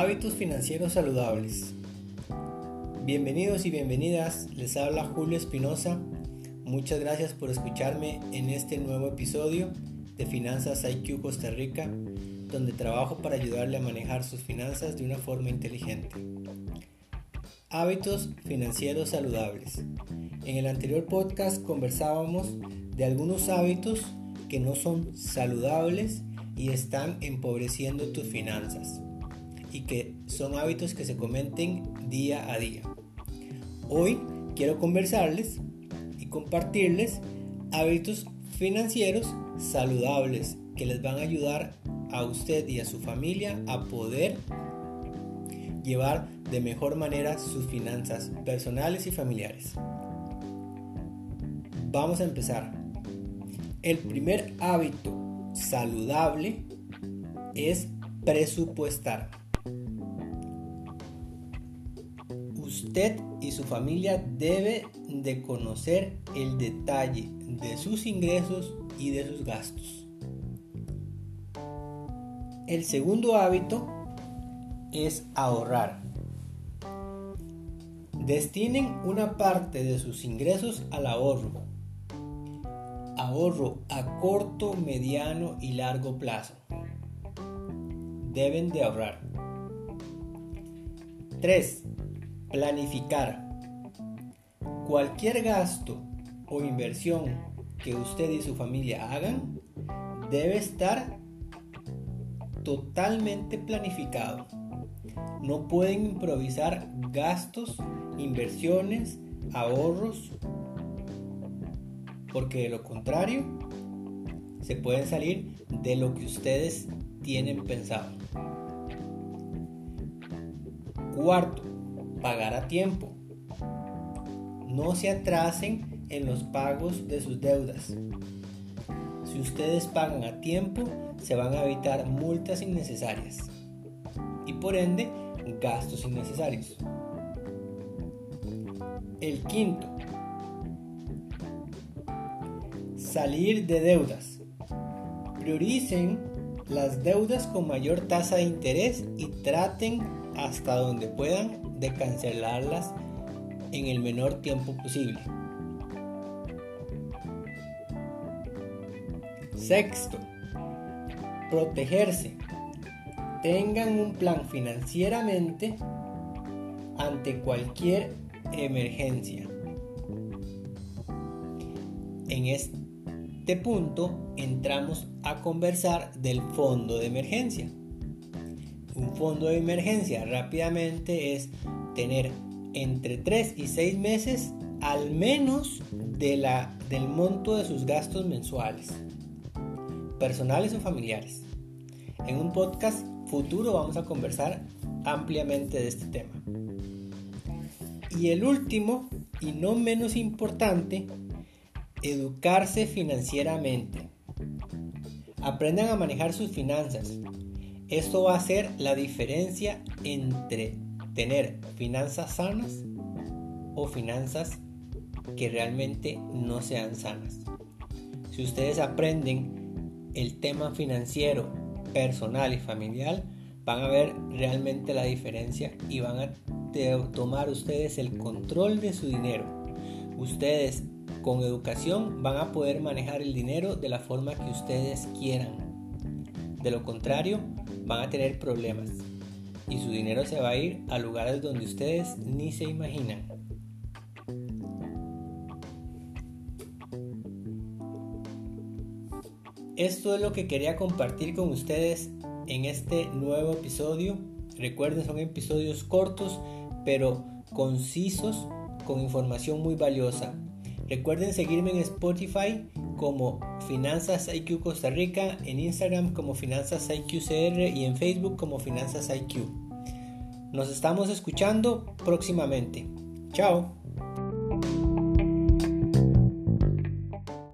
Hábitos financieros saludables. Bienvenidos y bienvenidas, les habla Julio Espinosa. Muchas gracias por escucharme en este nuevo episodio de Finanzas IQ Costa Rica, donde trabajo para ayudarle a manejar sus finanzas de una forma inteligente. Hábitos financieros saludables. En el anterior podcast conversábamos de algunos hábitos que no son saludables y están empobreciendo tus finanzas y que son hábitos que se comenten día a día. Hoy quiero conversarles y compartirles hábitos financieros saludables que les van a ayudar a usted y a su familia a poder llevar de mejor manera sus finanzas personales y familiares. Vamos a empezar. El primer hábito saludable es presupuestar. Usted y su familia debe de conocer el detalle de sus ingresos y de sus gastos. El segundo hábito es ahorrar. Destinen una parte de sus ingresos al ahorro. Ahorro a corto, mediano y largo plazo. Deben de ahorrar. 3. Planificar. Cualquier gasto o inversión que usted y su familia hagan debe estar totalmente planificado. No pueden improvisar gastos, inversiones, ahorros, porque de lo contrario se pueden salir de lo que ustedes tienen pensado. Cuarto, pagar a tiempo. No se atrasen en los pagos de sus deudas. Si ustedes pagan a tiempo, se van a evitar multas innecesarias y por ende gastos innecesarios. El quinto, salir de deudas. Prioricen las deudas con mayor tasa de interés y traten hasta donde puedan de cancelarlas en el menor tiempo posible. Sexto, protegerse. Tengan un plan financieramente ante cualquier emergencia. En este punto entramos a conversar del fondo de emergencia. Un fondo de emergencia rápidamente es tener entre 3 y 6 meses al menos de la, del monto de sus gastos mensuales, personales o familiares. En un podcast futuro vamos a conversar ampliamente de este tema. Y el último, y no menos importante, educarse financieramente. Aprendan a manejar sus finanzas. Esto va a ser la diferencia entre tener finanzas sanas o finanzas que realmente no sean sanas. Si ustedes aprenden el tema financiero, personal y familiar, van a ver realmente la diferencia y van a tomar ustedes el control de su dinero. Ustedes con educación van a poder manejar el dinero de la forma que ustedes quieran. De lo contrario, van a tener problemas y su dinero se va a ir a lugares donde ustedes ni se imaginan. Esto es lo que quería compartir con ustedes en este nuevo episodio. Recuerden, son episodios cortos pero concisos con información muy valiosa. Recuerden seguirme en Spotify como Finanzas IQ Costa Rica, en Instagram como Finanzas IQ CR y en Facebook como Finanzas IQ. Nos estamos escuchando próximamente. Chao.